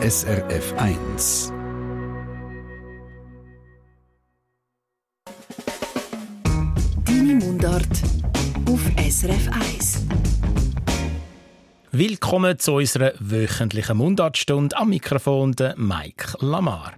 SRF 1. Deine Mundart auf SRF 1. Willkommen zu unserer wöchentlichen Mundartstunde am Mikrofon der Mike Lamar.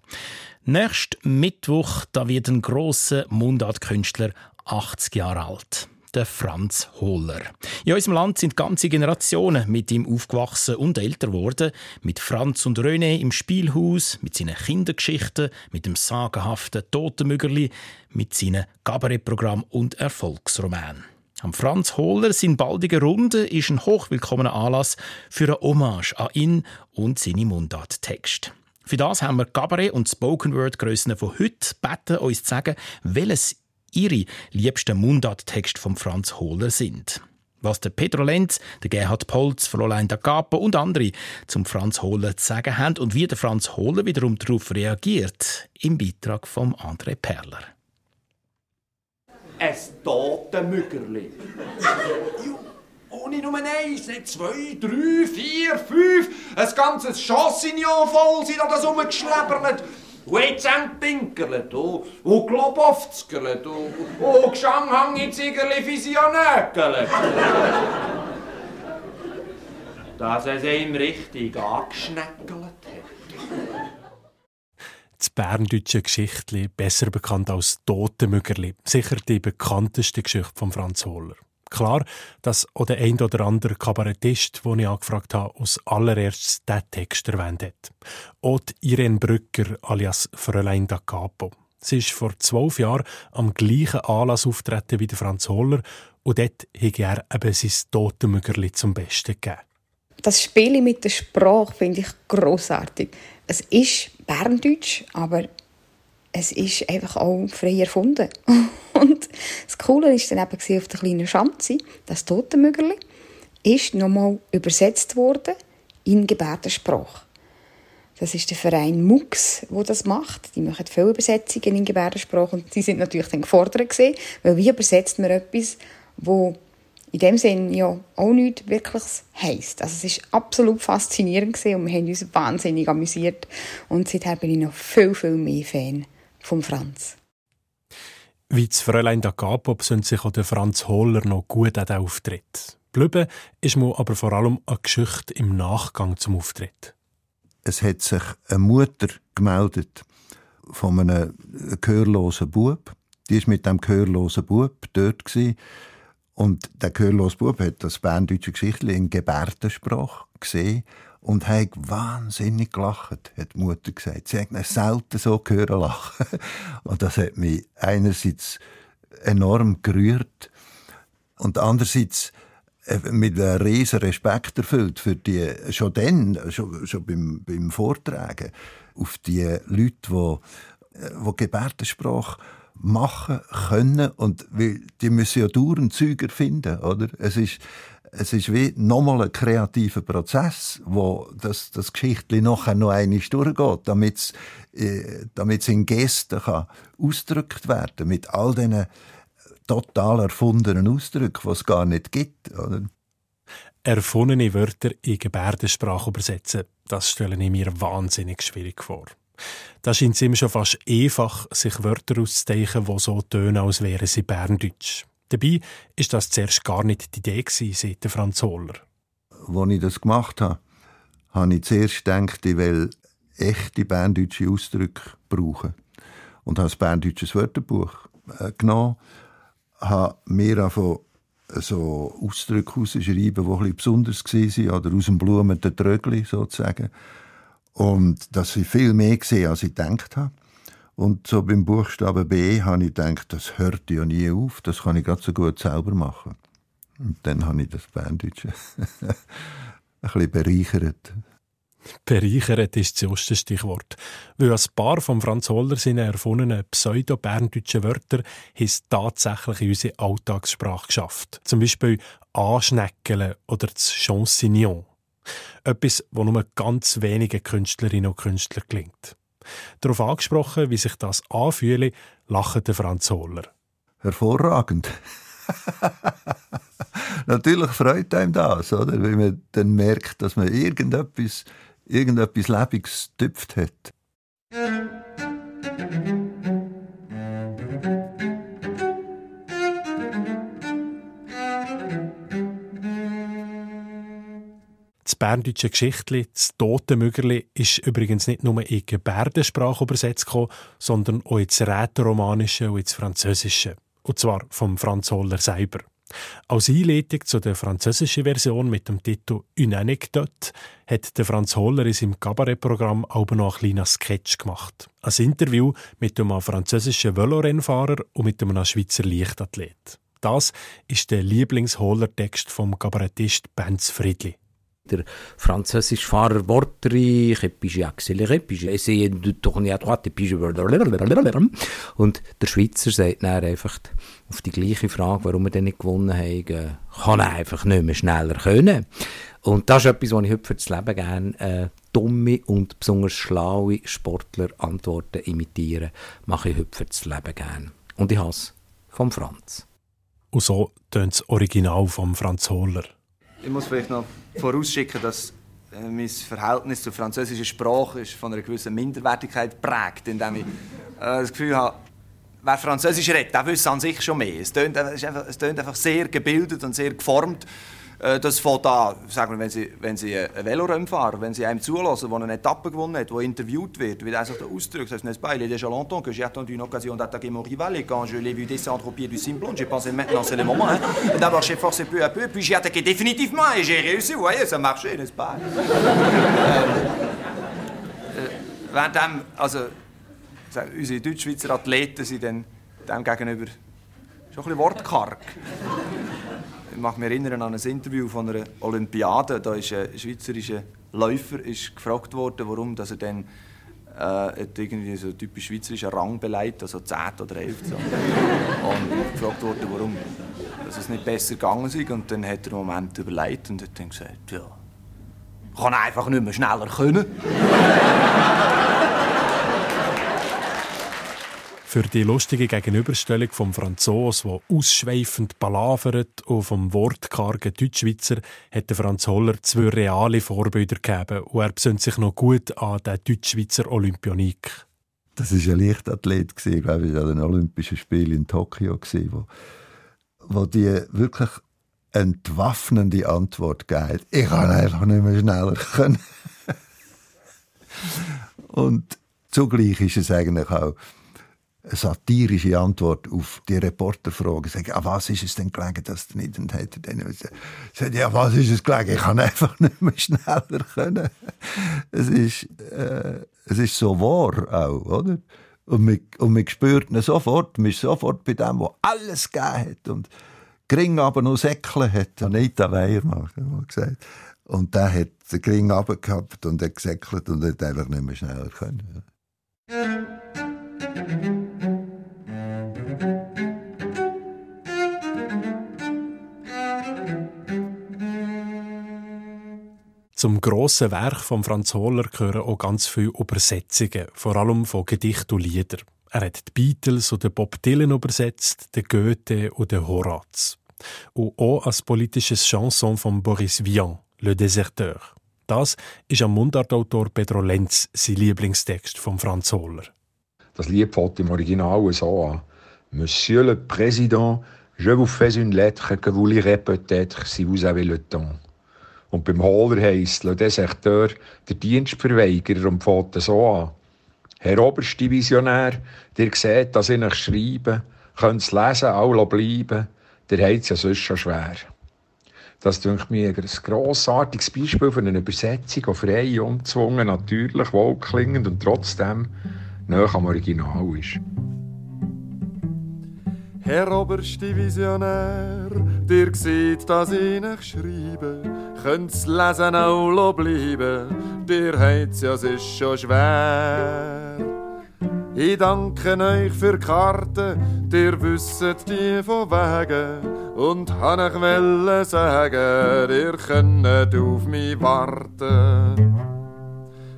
Nächsten Mittwoch da wird ein grosser Mundartkünstler 80 Jahre alt der Franz Hohler. In unserem Land sind ganze Generationen mit ihm aufgewachsen und älter geworden. Mit Franz und René im Spielhaus, mit seinen Kindergeschichten, mit dem sagenhaften Totenmüggerli, mit seinen Kabarettprogramm und Erfolgsroman. Am Franz Hohler sein baldige Runde ist ein hochwillkommener Anlass für eine Hommage an ihn und seine Mundarttexte. Für das haben wir Cabaret und Spoken Word Grössen von heute beten, uns zu sagen, welches ihre liebsten Mundarttexte von Franz Hohler sind. Was der Pedro Lenz, der Gerhard Polz, Fräulein da Capo und andere zum Franz Hohler zu sagen haben und wie der Franz Hohler wiederum darauf reagiert, im Beitrag von André Perler. Ein Totenmüggerli. Ohne Nummer eins, nicht zwei, drei, vier, fünf. Ein ganzes Chassignon voll sind da das rumgeschleppert. Pinkert, und, und Globowzgert, und, und Gshanghangiziggerli Visionägelt. Dass es ihm richtig angeschneckelt hat. Das berndeutsche Geschichtli, besser bekannt als Totenmüggerli, sicher die bekannteste Geschichte von Franz Hohler. Klar, dass auch der ein oder andere Kabarettist, den ich angefragt habe, als allererstes diesen Text erwähnt hat. Auch Irene Brücker alias Fräulein da Capo. Sie ist vor zwölf Jahren am gleichen Anlass auftreten wie Franz Holler und dort hat er eben sein Totenmüggerli zum Besten gegeben. Das Spiel mit der Sprache finde ich grossartig. Es ist Berndeutsch, aber es ist einfach auch frei erfunden. Und das Coole ist dann eben auf der kleinen Schanze, das Totenmüggerli, ist nochmal übersetzt worden in Gebärdensprache. Das ist der Verein MUX, wo das macht. Die machen viele Übersetzungen in Gebärdensprache und die sind natürlich dann gefordert gewesen, weil wie übersetzt man etwas, wo in dem Sinn ja auch nichts Wirkliches heisst. Also es ist absolut faszinierend gewesen und wir haben uns wahnsinnig amüsiert und seither bin ich noch viel, viel mehr Fan von Franz. Wie das Fräulein da Capo sind sich auch der Franz Hohler noch gut an den Auftritt. Blüben ist mir aber vor allem eine Geschichte im Nachgang zum Auftritt. Es hat sich eine Mutter gemeldet von einem gehörlosen Bub. Die ist mit dem gehörlosen Bub dort gewesen. und der gehörlose Bub hat das berndeutsche Geschichte in Gebärdensprache gesehen und hat wahnsinnig gelacht, hat die Mutter gesagt. Sie hat selten so hören lachen. Und das hat mich einerseits enorm gerührt und andererseits äh, mit einem riesen Respekt erfüllt für die, schon dann, schon, schon beim, beim Vortragen, auf die Leute, die, äh, die Gebärdensprache machen können und die müssen ja dauernd Züger finden, oder? Es ist, es ist wie nochmal ein kreativer Prozess, wo das, das Geschichtli nachher noch einmal durchgeht, damit es äh, in Gesten kann ausgedrückt werden mit all diesen total erfundenen Ausdrücken, die es gar nicht gibt. Oder? Erfundene Wörter in Gebärdensprache übersetzen, das stelle ich mir wahnsinnig schwierig vor. Da scheint es ihm schon fast einfach, sich Wörter auszudenken, die so tönen, als wären sie Berndeutsch. Dabei ist das zuerst gar nicht die Idee seit Franz Hohler. Als ich das gemacht habe, habe ich zuerst gedacht, ich will echte berndeutsche Ausdrücke brauchen. Und habe das berndeutsches Wörterbuch äh, genommen, habe mir einfach so Ausdrücke herausschreiben, die ein bisschen besonders waren, oder aus dem Blumen der Trögli sozusagen. Und das ich viel mehr gesehen, als ich gedacht habe. Und so beim Buchstaben B habe ich gedacht, das hört ja nie auf, das kann ich ganz so gut selber machen. Und dann habe ich das Berndeutsche ein bisschen bereichert. Bereichert ist das erste Stichwort. Weil ein paar von Franz Holler seine erfundenen pseudo-berndeutschen Wörter haben tatsächlich in unsere Alltagssprache geschafft. Zum Beispiel «anschneckeln» oder das «Chancignon». Etwas, das nur ganz wenigen Künstlerinnen und Künstlern gelingt. Darauf angesprochen, wie sich das anfühle, lacht der Franz Hohler. Hervorragend. Natürlich freut einem das, oder? wenn man dann merkt, dass man irgendetwas irgendetwas Lebendiges getüpft hat. Das berndeutsche Geschichtli, das Totenmüggerli, ist übrigens nicht nur in Gebärdensprache übersetzt gekommen, sondern auch ins Rätoromanische und ins Französische. Und zwar vom Franz Holler selber. Als Einleitung zu der französischen Version mit dem Titel «Une Anecdote» hat der Franz Holler in seinem Kabarettprogramm auch noch einen kleinen Sketch gemacht. Ein Interview mit einem französischen Velorennfahrer und mit einem Schweizer Leichtathlet. Das ist der Lieblings-Holler-Text vom Kabarettist Benz Friedli der französische Fahrer wortreich, et puis j'ai accéléré, puis j'ai essayé de tourner à droite, et puis je... Und der Schweizer sagt dann einfach auf die gleiche Frage, warum er denn nicht gewonnen hat, kann er einfach nicht mehr schneller können. Und das ist etwas, was ich heute für das Leben gerne äh, dumme und besonders schlaue Sportler Antworten imitieren, mache ich heute für das Leben gerne. Und ich hasse vom Franz. Und so tönt das Original vom Franz Hohler. Ich muss vielleicht noch vorausschicken, dass äh, mein Verhältnis zur französischen Sprache ist von einer gewissen Minderwertigkeit prägt, indem ich äh, das Gefühl habe, wer Französisch redet, der wüsste an sich schon mehr. Es tönt, einfach, es tönt einfach sehr gebildet und sehr geformt. Äh, das fängt an, sagen wir, wenn Sie, wenn Sie ein Velorennen fahren, wenn Sie einem zulassen, der eine Etappe gewonnen hat, der interviewt wird, wie er sich da ausdrückt, das n'est-ce pas, il est déjà longtemps que j'ai attendu une occasion d'attaquer mon rival et quand je l'ai vu descendre au pied du Simplon, j'ai pensé maintenant c'est le moment. Hein. D'abord j'ai forcé peu à peu, puis j'ai attaqué définitivement et j'ai réussi, vous voyez, ça marchait, n'est-ce pas? ähm, äh, währenddem, also, unsere Deutschschweizer Athleten sind dem gegenüber schon ein bisschen wortkarg. Ich mag mich erinnern an ein Interview von einer Olympiade. Da ist ein schweizerischer Läufer ist gefragt worden, warum dass er dann äh, irgendwie so typisch schweizerischen Rang beleidigt, also 10 oder 11. So. Und gefragt worden, warum dass es nicht besser gegangen ist. Und dann hat er einen Moment überlegt und hat dann gesagt, ja, kann einfach nicht mehr schneller können. Für die lustige Gegenüberstellung vom Franzos, der ausschweifend palavert, und vom wortkargen Deutschschweizer, hat Franz Holler zwei reale Vorbilder gegeben und er besinnt sich noch gut an den Deutschschweizer Olympionik. Das war ein Leichtathlet, glaube ich, an den Olympischen Spielen in Tokio, wo, wo die wirklich entwaffnende Antwort gegeben Ich kann einfach nicht mehr schneller können. Und zugleich ist es eigentlich auch eine satirische Antwort auf die Reporterfrage. Sagen, ah, was ist es denn gelegen, dass du nicht? Und er dann gesagt, ja, was ist es gelegen? Ich kann einfach nicht mehr schneller können. Es ist, äh, es ist so wahr auch, oder? Und man, und man spürt ihn sofort, man ist sofort bei dem, der alles gegeben hat und gering aber noch Säckle hat. Anita Weiermann hat gesagt. Und der hat den gering gehabt und hat gesäckelt und hat einfach nicht mehr schneller können. Zum grossen Werk von Franz Hohler gehören auch ganz viele Übersetzungen, vor allem von Gedichten und Liedern. Er hat die Beatles und den Bob Dylan übersetzt, den Goethe und den Horaz. Und auch als politisches Chanson von Boris Vian, Le Déserteur. Das ist am Mundartautor Pedro Lenz sein Lieblingstext von Franz Hohler. Das Lied fängt im Original so an. Monsieur le Président, je vous fais une lettre que vous lirez peut-être si vous avez le temps. Und beim Hohler heisst Le Deserteur der Dienstverweigerer und fängt so an. Herr Oberstdivisionär, dir seht, dass ich euch schreibe, könnt's lesen, alle bleiben, der hat's ja sonst schon schwer. Das denke mir ein grossartiges Beispiel für eine Übersetzung, die frei, unzwungen, natürlich, wohlklingend und trotzdem näher am Original ist. Herr Oberstdivisionär, dir sieht, dass ich nicht schreibe, könnt's lesen auch bleiben, dir heit's ja, es ist schon schwer. Ich danke euch für die Karte, dir wisset die von Wegen, und han ich welle sagen, ihr könnt auf mich warten.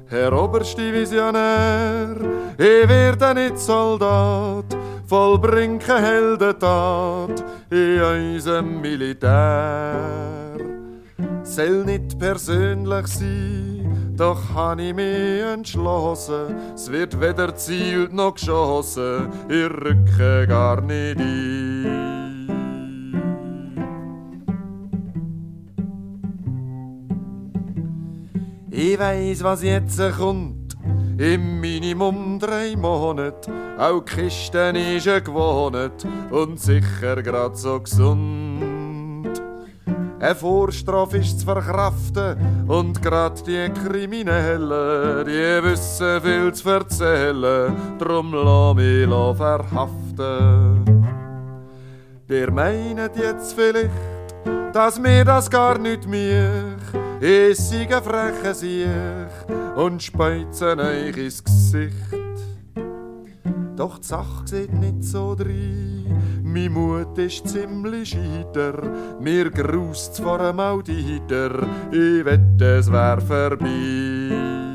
Herr Oberstdivisionär, ich werde nicht Soldat, vollbringe Heldentat in unserem Militär. Soll nicht persönlich sein, doch han ich mich entschlossen, es wird weder zielt noch geschossen, ich rücke gar nicht ein. Ich weiss, was jetzt kommt, im Minimum drei Monate. Auch die Kiste ist gewohnt und sicher grad so gesund. Eine Vorstrafe ist zu verkraften und grad die Kriminellen, die wissen viel zu erzählen, drum lass mich verhaften. Der meint jetzt vielleicht, dass mir das gar nicht mich, ich sei ein frecher Sieg und speizen euch ins Gesicht. Doch die Sache sieht nicht so drein, mein Mut ist ziemlich scheiter, mir grust vor einem Auditor, ich wette, es wär vorbei.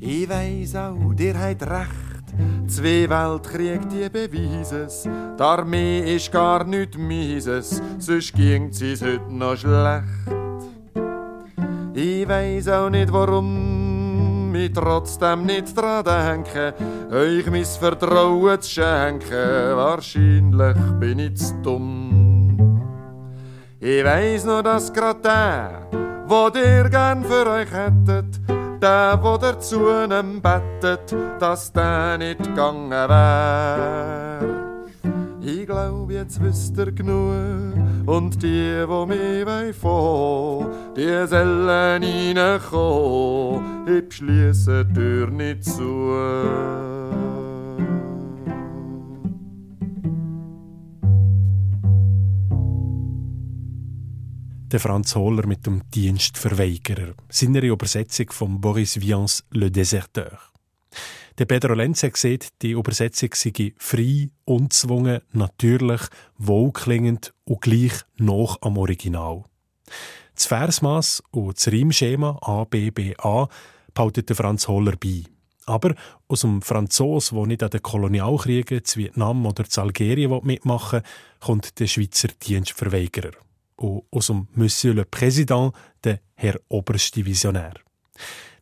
Ich weiss auch, dir habt recht, zwei Weltkrieg, die beweisen es. Die Armee ist gar nicht mieses, sonst ging's uns heute noch schlecht. Ich weiss auch nicht, warum ich trotzdem nicht dran denke, euch mein Vertrauen zu schenken. Wahrscheinlich bin ich zu dumm. Ich weiss nur, dass grad der, wo dir gern für euch hättet, der, wo der zu nem bettet, dass der nicht gegangen wär. Ich glaub, jetzt wisst ihr genug, und die, wo mich wollen von, die sollen reinkommen, ich beschliesse die Tür nicht zu. Der Franz Hohler mit dem Dienstverweigerer, seiner Übersetzung von Boris Vians Le Déserteur. Der Pedro Lenz hat gesagt, die Übersetzung sei frei, unzwungen, natürlich, wohlklingend und gleich noch am Original. Das Versmaß und das Reimschema A, B, B, A behaltet Franz Hohler bei. Aber aus dem Franzos, der nicht an den Kolonialkriegen zu Vietnam oder zu Algerien mitmachen will, kommt der Schweizer Dienstverweigerer. Und aus dem Monsieur le Président der Herr Oberste Visionär.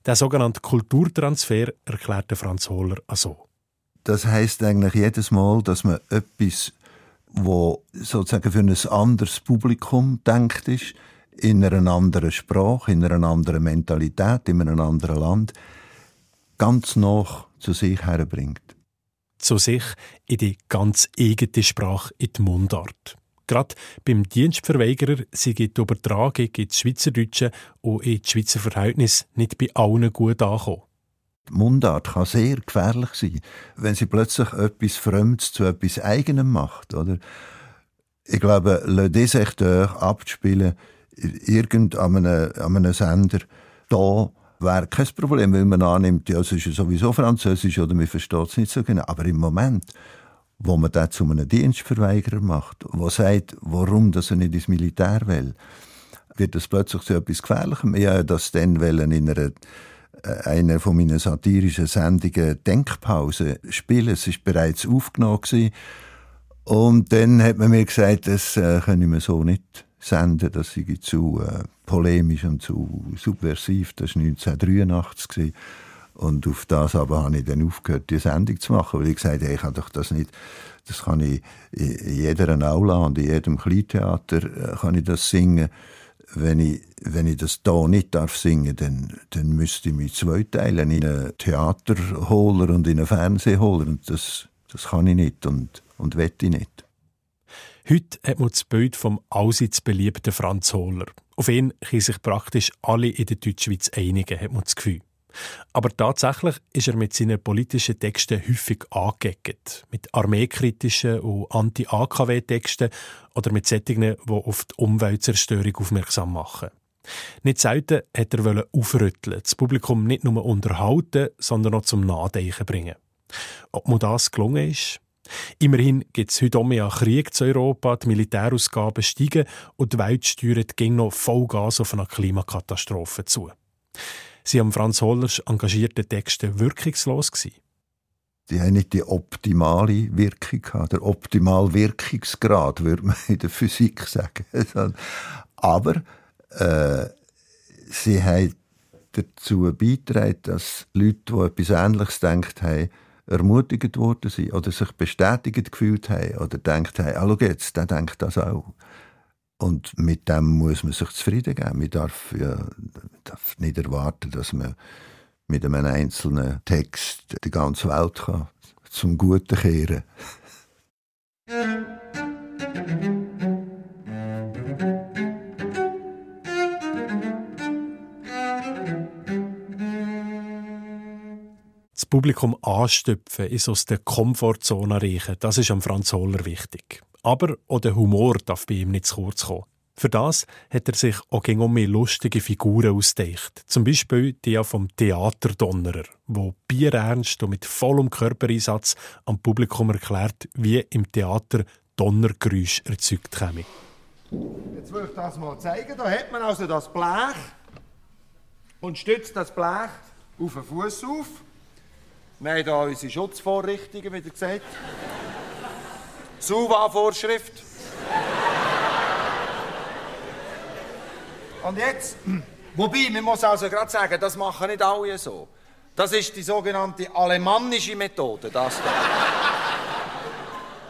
Der sogenannte Kulturtransfer erklärte Franz Hohler so. Das heißt eigentlich jedes Mal, dass man etwas, wo sozusagen für ein anderes Publikum denkt ist, in einer anderen Sprache, in einer anderen Mentalität, in einem anderen Land, ganz noch zu sich herbringt. Zu sich in die ganz eigene Sprache, in die Mundart. Gerade beim Dienstverweigerer sei die Übertragung ins Schweizerdeutsche und in Schweizer Verhältnis nicht bei allen gut ankommen. Die Mundart kann sehr gefährlich sein, wenn sie plötzlich etwas Fremdes zu etwas Eigenem macht. Oder? Ich glaube, Le Déserteur abzuspielen, irgend an einem, an einem Sender, da wäre kein Problem, weil man annimmt, ja, es ist sowieso Französisch oder man versteht es nicht so genau. Aber im Moment wo man das zu einem Dienstverweigerer macht, wo sagt, warum dass er nicht ins Militär will, wird das plötzlich zu etwas Gefährlichem. Ich habe das dann in einer äh, einer von meinen satirischen Sendungen Denkpause spielen. Es ist bereits aufgenommen gewesen. und dann hat man mir gesagt, das äh, können wir so nicht senden, das sei zu äh, polemisch und zu subversiv. Das war 1983 gewesen. Und auf das aber habe ich dann aufgehört, die Sendung zu machen, weil ich gesagt habe, ich kann doch das nicht, das kann ich in jeder Aula und in jedem Kleintheater äh, kann ich das singen. Wenn ich, wenn ich das da nicht darf singen, dann, dann müsste ich mich zweiteilen in einen Theaterholer und in einen Fernsehholer. Und das, das kann ich nicht und, und wette ich nicht. Heute hat man das Bild vom allseits beliebten Franz Hohler. Auf ihn können sich praktisch alle in der Deutschschweiz einigen, hat man das Gefühl. Aber tatsächlich ist er mit seinen politischen Texten häufig angeeckt. Mit armeekritischen und Anti-AKW-Texten oder mit Sättigen, die auf die Umweltzerstörung aufmerksam machen. Nicht selten hat er aufrütteln, das Publikum nicht nur unterhalten, sondern auch zum Nachdenken bringen. Ob mir das gelungen ist? Immerhin gibt es heute auch mehr Krieg zu Europa, die Militärausgaben steigen und die Welt steuert ging noch Vollgas auf eine Klimakatastrophe zu. Sie haben Franz Hollers engagierten Texte wirkungslos gewesen? die haben nicht die optimale Wirkung gehabt, der optimale Wirkungsgrad, würde man in der Physik sagen. Aber äh, sie haben dazu beitragen, dass Leute, die etwas Ähnliches gedacht haben, ermutigt worden sind oder sich bestätigt gefühlt haben oder denkt haben, ah, schau jetzt, der denkt das auch. Und mit dem muss man sich zufrieden geben. Man darf, ja, darf nicht erwarten, dass man mit einem einzelnen Text die ganze Welt kann zum Guten kehren Das Publikum anstöpfen, ist aus der Komfortzone reichen, das ist am Franz Holler wichtig. Aber auch der Humor darf bei ihm nicht zu kurz kommen. Für das hat er sich auch gegen mehr lustige Figuren ausgedacht. Zum Beispiel die vom Theaterdonnerer, wo bierernst und mit vollem Körpereinsatz am Publikum erklärt, wie im Theater Donnergeräusch erzeugt käme. Jetzt will ich das mal zeigen. Da hat man also das Blech und stützt das Blech auf den Fuß auf. Wir haben hier unsere Schutzvorrichtungen, wie gesagt. SUVA-Vorschrift. Und jetzt, wobei, man muss also gerade sagen, das machen nicht alle so. Das ist die sogenannte alemannische Methode, das da.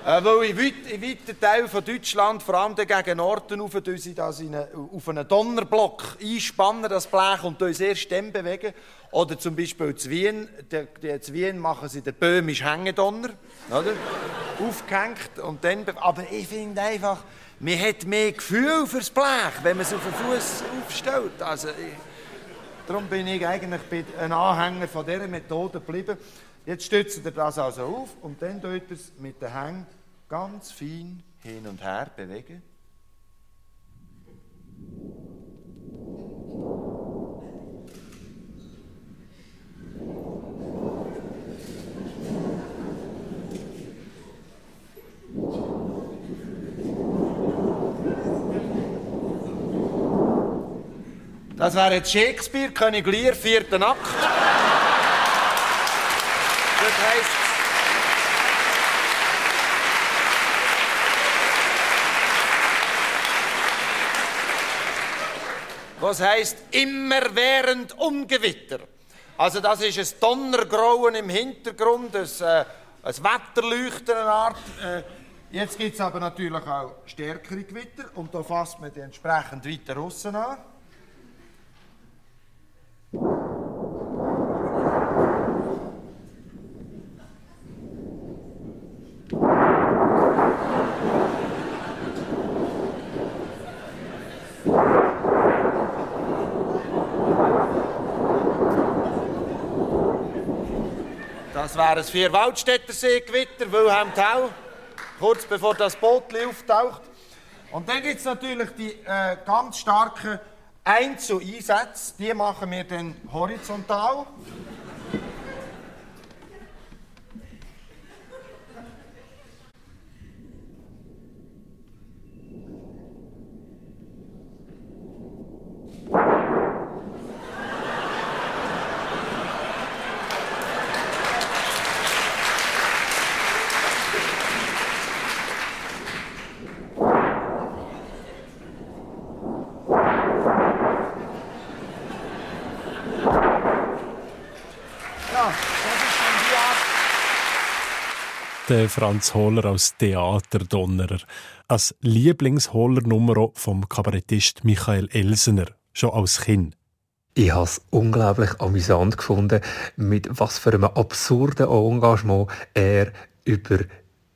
Äh, weil in, weit, in weiten Teilen von Deutschland, vor allem gegen Norden, auf, sie auf einen Donnerblock einspannen, das Blech, und erst dann bewegen. Oder zum Beispiel in Wien, in Wien machen sie den böhmischen Hängedonner, oder? aufgehängt und dann... Aber ich finde einfach... Man hat mehr Gefühl fürs Blech, wenn man es auf den Fuß aufstellt. Also, ich, darum bin ich eigentlich ein Anhänger von dieser Methode geblieben. Jetzt stützt er das also auf und dann tut er es mit den Hängen ganz fein hin und her bewegen. Das wäre jetzt Shakespeare, König Lear, vierter Akt. Das heisst. Was heisst immerwährend Ungewitter? Also das ist ein Donnergrauen im Hintergrund, ein, äh, ein Wetterleuchten eine Art. Äh, jetzt gibt es aber natürlich auch stärkere Gewitter und da fasst man die entsprechend weiter aussen an. Das wäre ein Vier-Waldstätter-See-Gewitter, Wilhelm Tau, kurz bevor das Boot auftaucht. Und dann gibt es natürlich die äh, ganz starken Einzeleinsätze, die machen wir dann horizontal. Der Franz Holler als Theaterdonnerer. Als Lieblingsholler-Nummer vom Kabarettist Michael Elsener, schon als Kind. Ich habe es unglaublich amüsant gefunden, mit was für einem absurden Engagement er über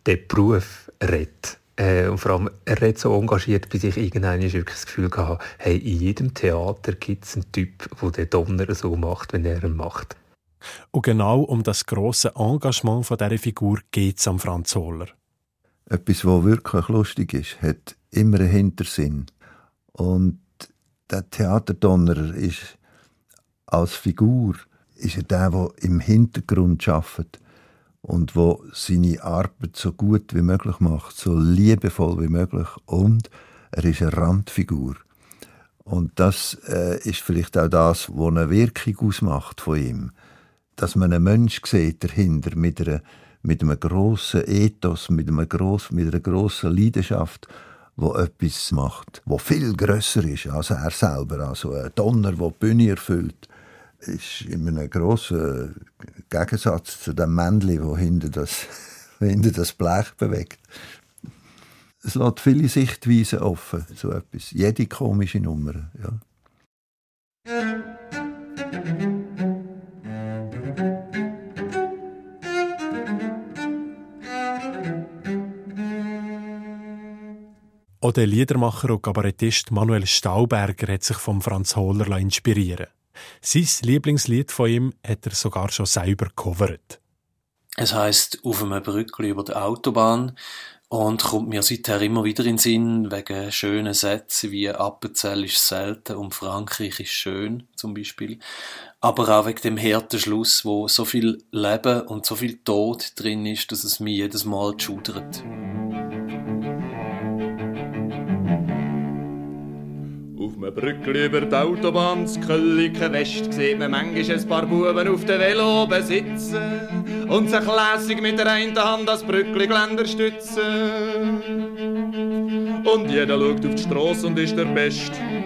den Beruf redet. Äh, und vor allem, er redet so engagiert, bis ich irgendwann wirklich das Gefühl hatte, hey, in jedem Theater gibt es einen Typ, der den Donner so macht, wenn er ihn macht. Und genau um das grosse Engagement von dieser Figur geht es am Franz Holler. Etwas, was wirklich lustig ist, hat immer einen Hintersinn. Und der Theaterdonnerer ist als Figur ist er der, der im Hintergrund arbeitet und wo seine Arbeit so gut wie möglich macht, so liebevoll wie möglich. Und er ist eine Randfigur. Und das äh, ist vielleicht auch das, was eine Wirkung ausmacht von ihm dass man einen Mensch sieht dahinter mit einer mit einem grossen Ethos, mit, einem gross, mit einer grossen Leidenschaft, wo etwas macht, wo viel grösser ist als er selber. Also ein Donner, der die Bühne erfüllt, ist in einem grossen Gegensatz zu dem Männchen, wo hinter das, hinter das Blech bewegt. Es lässt viele Sichtweisen offen, so etwas. Jede komische Nummer, ja. Auch der Liedermacher und Kabarettist Manuel Stauberger hat sich vom Franz Hohler inspirieren Sein Lieblingslied von ihm hat er sogar schon selber gecovert. Es heißt Auf einem Brückli über der Autobahn und kommt mir seither immer wieder in den Sinn, wegen schönen Sätzen wie Appenzell ist selten und Frankreich ist schön, zum Beispiel. Aber auch wegen dem harten Schluss, wo so viel Leben und so viel Tod drin ist, dass es mich jedes Mal schudert. Einem Brückli über die Autobahn zu Kölliken West sieht man manchmal ein paar Buben auf dem Velo sitzen und sich lässig mit der einen Hand das Brückli-Geländer stützen. Und jeder schaut auf die Straße und ist der Beste.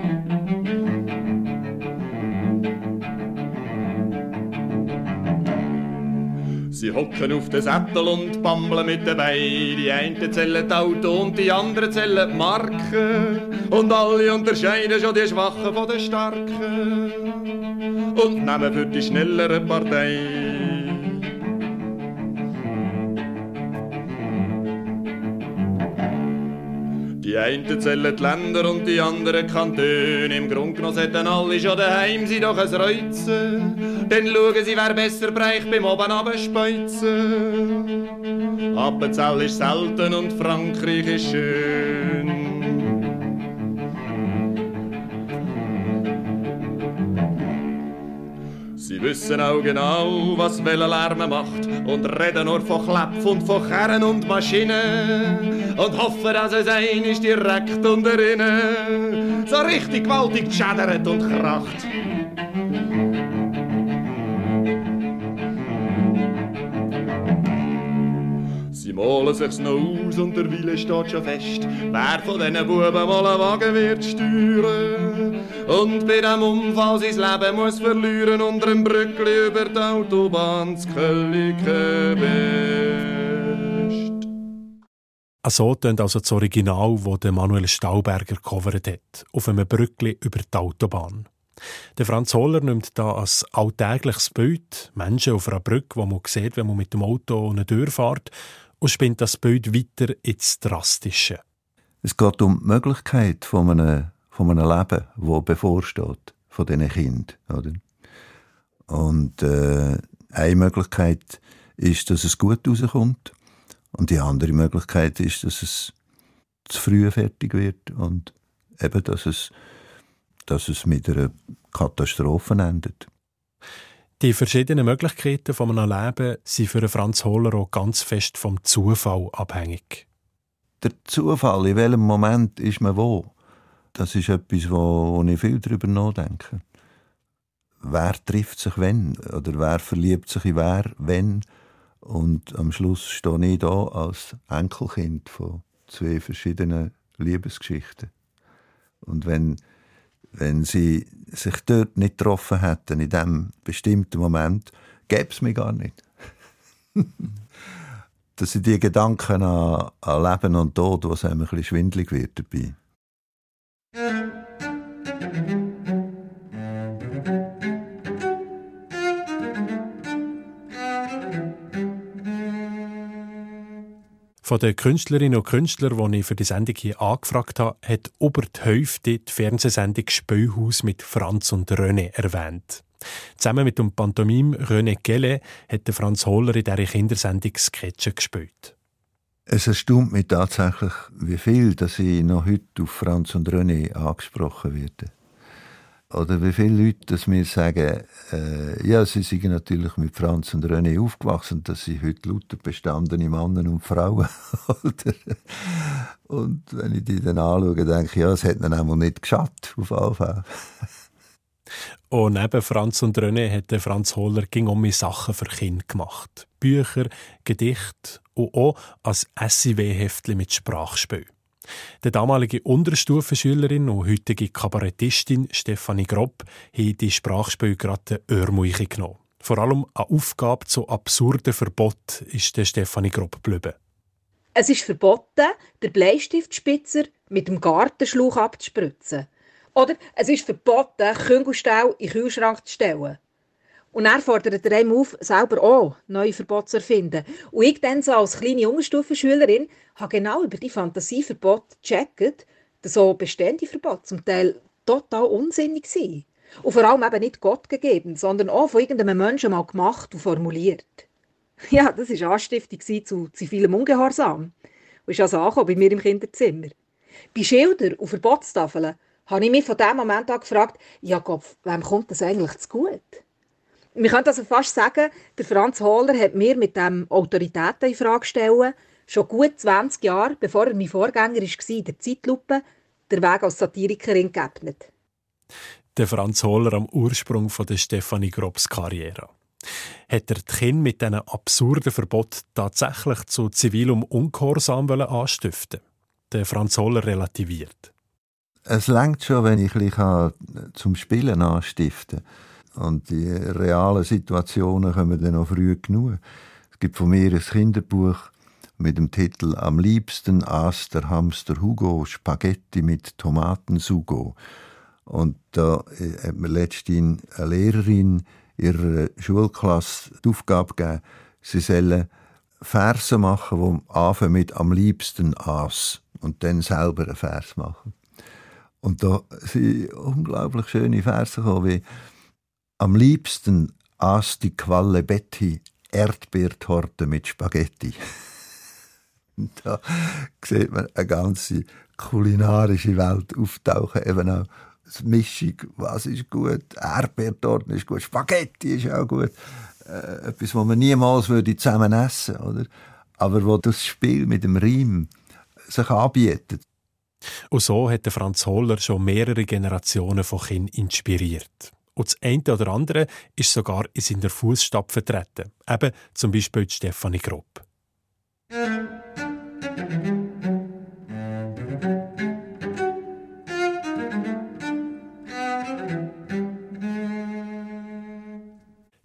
Sie hocken auf den Sättel und bambeln mit den Beinen. Die einen zählen das Auto und die anderen zählen die Marken. Und alle unterscheiden schon die Schwachen von den Starken. Und nehmen für die schnellere Partei. Die einen zählen die Länder und die anderen Kantone. Im Grunde genommen sollten alle schon daheim sein, doch es Reuzen. Dann schauen sie, wer besser bereicht beim oben abspeuzen. Appenzell ist selten und Frankreich ist schön. Sie wissen auch genau, was Lärm macht und reden nur von Klepp und von Kerren und Maschinen und hoffen, dass es ein ist direkt unter ihnen so richtig gewaltig schädert und kracht. Malen sich's noch aus und der Wille steht schon fest. Wer von diesen Buben mal einen Wagen wird steuern und bei dem Unfall sein Leben muss verlieren unter einem Brückli über die Autobahn zu Kölliken Best. So tönt also das Original, das Manuel Stauberger gecovert hat, auf einem Brückli über die Autobahn. Der Franz Holler nimmt da als alltägliches Bild Menschen auf einer Brücke, die man sieht, wenn man mit dem Auto eine Tür fährt, und spinnt das Bild weiter ins Drastische. Es geht um die Möglichkeit von einem, von einem Leben, das bevorsteht, von diesen Kindern. Oder? Und äh, eine Möglichkeit ist, dass es gut rauskommt. Und die andere Möglichkeit ist, dass es zu früh fertig wird und eben, dass es, dass es mit einer Katastrophe endet. Die verschiedenen Möglichkeiten von einem Leben sind für Franz Hohler auch ganz fest vom Zufall abhängig. Der Zufall, in welchem Moment ist man wo, das ist etwas, wo, ich viel darüber nachdenke. Wer trifft sich wenn? Oder wer verliebt sich in wer, wenn? Und am Schluss stehe ich da als Enkelkind von zwei verschiedenen Liebesgeschichten. Und wenn wenn sie sich dort nicht getroffen hätten, in diesem bestimmten Moment, gäbe es mich gar nicht. das sind die Gedanken an, an Leben und Tod, was einem ein bisschen schwindlig wird dabei. Von den Künstlerinnen und Künstlern, die ich für die Sendung hier angefragt habe, hat über die Hälfte die Fernsehsendung Spielhaus mit Franz und René erwähnt. Zusammen mit dem Pantomim René Gelle hat Franz Holler in dieser Kindersendung Sketche gespielt. Es erstaunt mich tatsächlich, wie viel dass ich noch heute auf Franz und René angesprochen werde oder wie viele Leute das mir sagen, äh, ja, sie sind natürlich mit Franz und René aufgewachsen, dass sie heute lauter bestandene Männer und Frauen. und wenn ich die dann anschaue, denke ich, ja, es hat ihnen einmal nicht geschafft, auf alle Fälle. Und neben Franz und René hat Franz Hohler ging um Sachen für Kinder gemacht. Bücher, Gedichte und auch als SIW-Heftchen mit Sprachspiel. Die damalige Unterstufenschülerin und heutige Kabarettistin Stefanie Gropp hat die Sprachspiel gerade Ohrmuiche genommen. Vor allem eine Aufgabe zu absurden Verbot ist der Stefanie Gropp geblieben. Es ist verboten, den Bleistiftspitzer mit dem Gartenschlauch abzuspritzen. Oder es ist verboten, Küngelstau in den Kühlschrank zu stellen. Und er fordert er einem auf, selber auch neue Verbote zu erfinden. Und ich dann so als kleine Unterstufenschülerin habe genau über die Fantasieverbote gecheckt, dass so bestehende Verbote zum Teil total unsinnig sind. Und vor allem eben nicht Gott gegeben, sondern auch von irgendeinem Menschen mal gemacht und formuliert. Ja, das war Anstiftung zu zivilem Ungehorsam. Und ist also angekommen bei mir im Kinderzimmer. Bei Schildern und Verbotstafeln habe ich mich von dem Moment an gefragt, ja Gott, wem kommt das eigentlich zu gut? Wir können also fast sagen, der Franz Hohler hat mir mit dem Autoritäten in Frage stellen, schon gut 20 Jahre, bevor er mein Vorgänger war, in der Zeitlupe, der Weg als Satirikerin geebnet. Der Franz Hohler am Ursprung von der Stefanie Grobs Karriere. Hat er die Kinder mit diesen absurden Verbot tatsächlich zu zivilem Ungehorsam anstiften Der Franz Hohler relativiert. Es langt schon, wenn ich ein zum Spielen anstiften kann. Und die realen Situationen kommen dann noch früh genug. Es gibt von mir ein Kinderbuch mit dem Titel Am liebsten aß der Hamster Hugo Spaghetti mit Tomatensugo. Und da äh, hat mir letztens eine Lehrerin ihrer Schulklasse die Aufgabe gegeben, sie sollen Verse machen, die anfangen mit am liebsten aß und dann selber einen Vers machen. Und da sind unglaublich schöne Verse gekommen, wie «Am liebsten aß die Qualle Betty Erdbeertorte mit Spaghetti». da sieht man eine ganze kulinarische Welt auftauchen, eben auch die Mischung, was ist gut, Erdbeertorte ist gut, Spaghetti ist auch gut, äh, etwas, was man niemals würde zusammen essen würde, aber wo das Spiel mit dem Reim sich anbietet. Und so hat Franz Holler schon mehrere Generationen von Kindern inspiriert. Und das eine oder andere ist sogar in seiner Fußstapfen vertreten. Eben zum Beispiel Stefanie Gropp.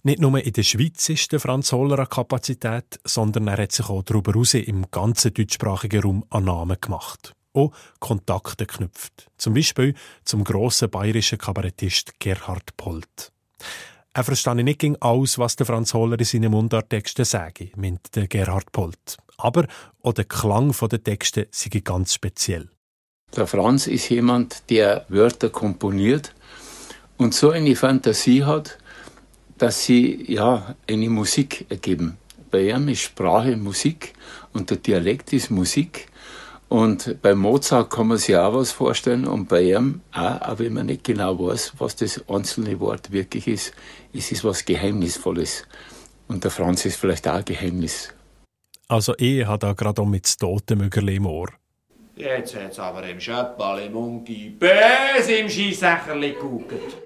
Nicht nur in der Schweiz ist der Franz Holler eine Kapazität, sondern er hat sich auch darüber hinaus im ganzen deutschsprachigen Raum an Namen gemacht auch Kontakte knüpft. Zum Beispiel zum grossen bayerischen Kabarettist Gerhard Polt. Er verstand nicht gegen alles, was der Franz Holler in seinen Mundarttexten sage, meint der Gerhard Polt. Aber auch der Klang der Texte sei ganz speziell. Der Franz ist jemand, der Wörter komponiert und so eine Fantasie hat, dass sie ja eine Musik ergeben. Bei ihm ist Sprache Musik und der Dialekt ist Musik und bei Mozart kann man sich auch was vorstellen und bei ihm auch, auch wenn man nicht genau weiß, was das einzelne Wort wirklich ist, es ist was Geheimnisvolles. Und der Franz ist vielleicht auch ein Geheimnis. Also er hat da gerade auch mit Totenmögerli im Ohr. Jetzt hat's aber im Schöppal im Mungi böse im Scheissächerli geguckt.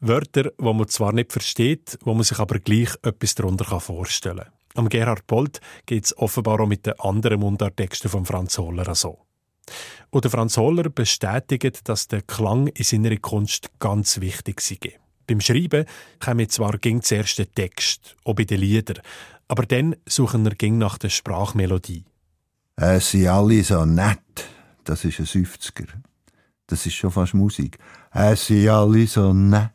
Wörter, die man zwar nicht versteht, wo man sich aber gleich etwas darunter vorstellen kann. Am Gerhard Bolt geht es offenbar auch mit den anderen Mundarttexten von Franz Holler so. Und Franz Holler bestätigt, dass der Klang in seiner Kunst ganz wichtig sei. Beim Schreiben kommt zwar ging zuerst der Text, auch bei den Liedern, aber dann suchen er ging nach der Sprachmelodie. Es sind alle so nett. Das ist ein 50er. Das ist schon fast Musik. Es sind alle so nett.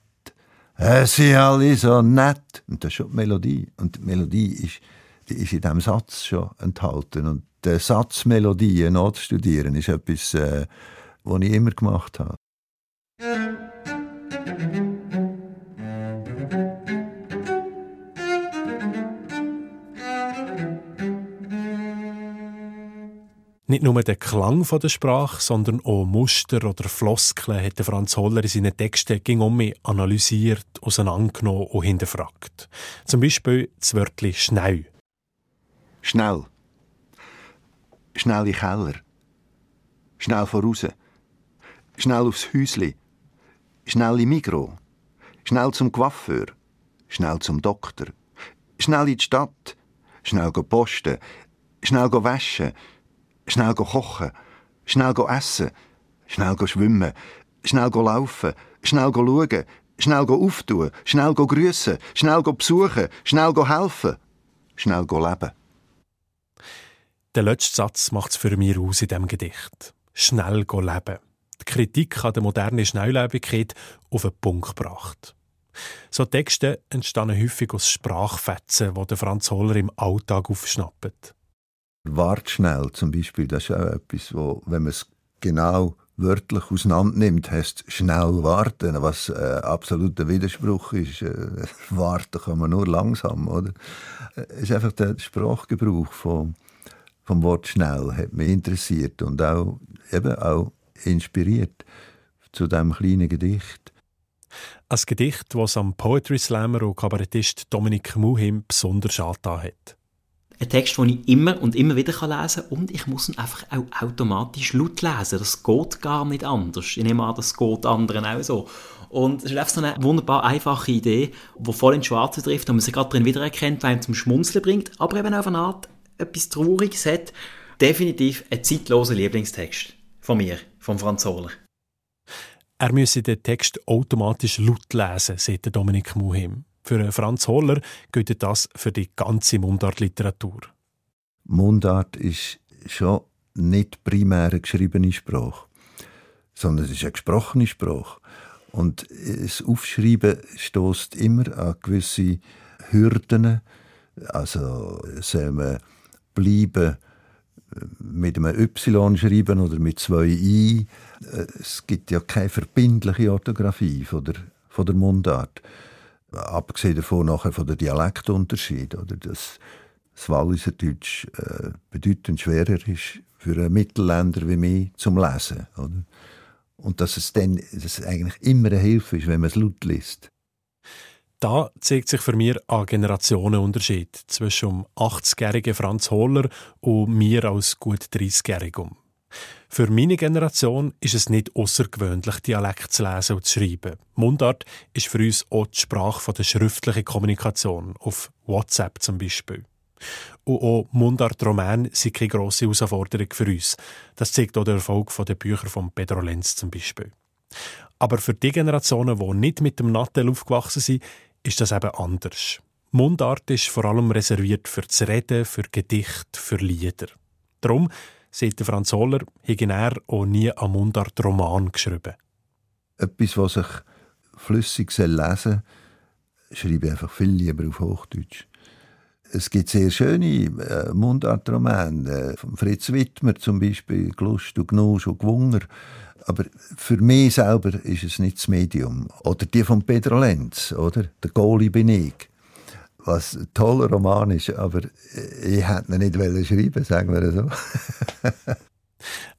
Es sind alle so nett. Und das ist schon die Melodie. Und die Melodie ist, die ist in diesem Satz schon enthalten. Und die Satzmelodien studieren ist etwas, äh, was ich immer gemacht habe. Nicht nur der Klang der Sprache, sondern auch Muster oder Floskeln hat Franz Holler in seinen Texten ging analysiert, auseinandergenommen und hinterfragt. Zum Beispiel das Wörtchen «schnell». Schnell. Schnell in den Keller. Schnell voraus. Schnell aufs Häusli. Schnell im Mikro. schnell zum Coiffeur, schnell zum Doktor, schnell in die Stadt, schnell posten, schnell waschen, schnell kochen, schnell essen, schnell schwimmen, schnell laufen, schnell schauen, schnell auftun, schnell grüßen, schnell besuchen, schnell helfen, schnell leben. Der letzte Satz macht es für mich aus in diesem Gedicht. Schnell leben. Die Kritik an der modernen Schnelllebigkeit auf den Punkt gebracht. So Texte entstehen häufig aus Sprachfetzen, die Franz Holler im Alltag aufschnappt. Wart schnell zum Beispiel, das ist auch etwas, wo, wenn man es genau wörtlich auseinander nimmt, heißt schnell warten, was äh, absoluter Widerspruch ist. Äh, warten kann man nur langsam, oder? Äh, es ist einfach der Sprachgebrauch vom, vom Wort schnell hat mich interessiert und auch eben auch inspiriert zu dem kleinen Gedicht. Ein Gedicht, das am Poetry Slammer und Kabarettist Dominik Muhim besonders angetan hat. Ein Text, den ich immer und immer wieder lesen kann und ich muss ihn einfach auch automatisch laut lesen. Das geht gar nicht anders. Ich nehme an, das geht anderen auch so. Und es ist einfach so eine wunderbar einfache Idee, die voll ins Schwarze trifft und man sich gerade drin wiedererkennt, weil einem zum Schmunzeln bringt, aber eben auf eine Art etwas Trauriges hat. Definitiv ein zeitloser Lieblingstext von mir, von Franz Hohler. Er müsse den Text automatisch laut lesen, sagt Dominik Muhim. Für Franz Hohler gilt das für die ganze Mundartliteratur. Mundart ist schon nicht primär eine geschriebene Sprache, sondern es ist eine gesprochene Sprache. Und das Aufschreiben stößt immer an gewisse Hürden. Also soll man bleiben mit einem Y schreiben oder mit zwei I. Es gibt ja keine verbindliche Orthographie von der, von der Mundart. Abgesehen davon nachher von der Dialektunterschied. Oder dass das Walliser Deutsch äh, bedeutend schwerer ist für einen Mittelländer wie mich zum Lesen. Oder? Und dass es dann dass es eigentlich immer eine Hilfe ist, wenn man es laut liest. Da zeigt sich für mich ein Generationenunterschied zwischen dem 80-jährigen Franz Hohler und mir als gut 30-jährigem. Für meine Generation ist es nicht außergewöhnlich, Dialekt zu lesen und zu schreiben. Mundart ist für uns auch die Sprache der schriftlichen Kommunikation, auf WhatsApp zum Beispiel. Und auch Mundart-Roman sind keine grosse Herausforderung für uns. Das zeigt auch der Erfolg der Bücher von Pedro Lenz zum Beispiel. Aber für die Generationen, die nicht mit dem Nattel aufgewachsen sind, ist das eben anders. Mundart ist vor allem reserviert für das Reden, für Gedichte, für Lieder. Darum, sagt Franz Holler, hat er auch nie einen Mundart-Roman geschrieben. Etwas, was sich flüssig lesen soll, schreibe ich einfach viel lieber auf Hochdeutsch. Es gibt sehr schöne äh, Mundartromane, äh, von Fritz Wittmer zum Beispiel, Glust und Gnusch und Gwunger. Aber für mich selber ist es nicht das Medium. Oder die von Pedro Lenz, oder? Der Goalie bin ich. Was ein toller Roman ist, aber ich hätte ihn nicht schreiben sagen wir so.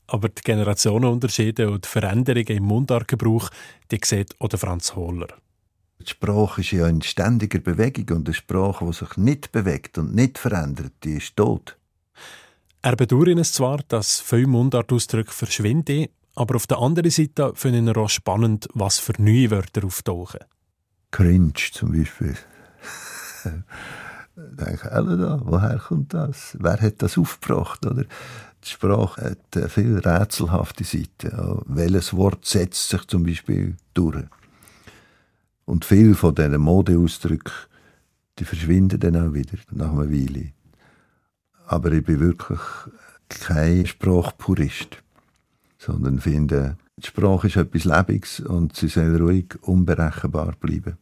aber die Generationenunterschiede und die Veränderungen im Mundartgebrauch, die sieht auch Franz Hohler. Die Sprache ist ja in ständiger Bewegung und eine Sprache, die sich nicht bewegt und nicht verändert, die ist tot. Er bedauert es zwar, dass viele Mundartausdrücke verschwinden, aber auf der anderen Seite finde ich auch spannend, was für neue Wörter auftauchen. Cringe zum Beispiel. denke da, woher kommt das? Wer hat das aufgebracht? Oder? Die Sprache hat eine viel rätselhafte Seite. Welches Wort setzt sich zum Beispiel durch? Und viele von diesen Modeausdrücken, die verschwinden dann auch wieder nach einer Weile. Aber ich bin wirklich kein Sprachpurist, sondern finde, die Sprache ist etwas Lebendiges und sie soll ruhig unberechenbar bleiben.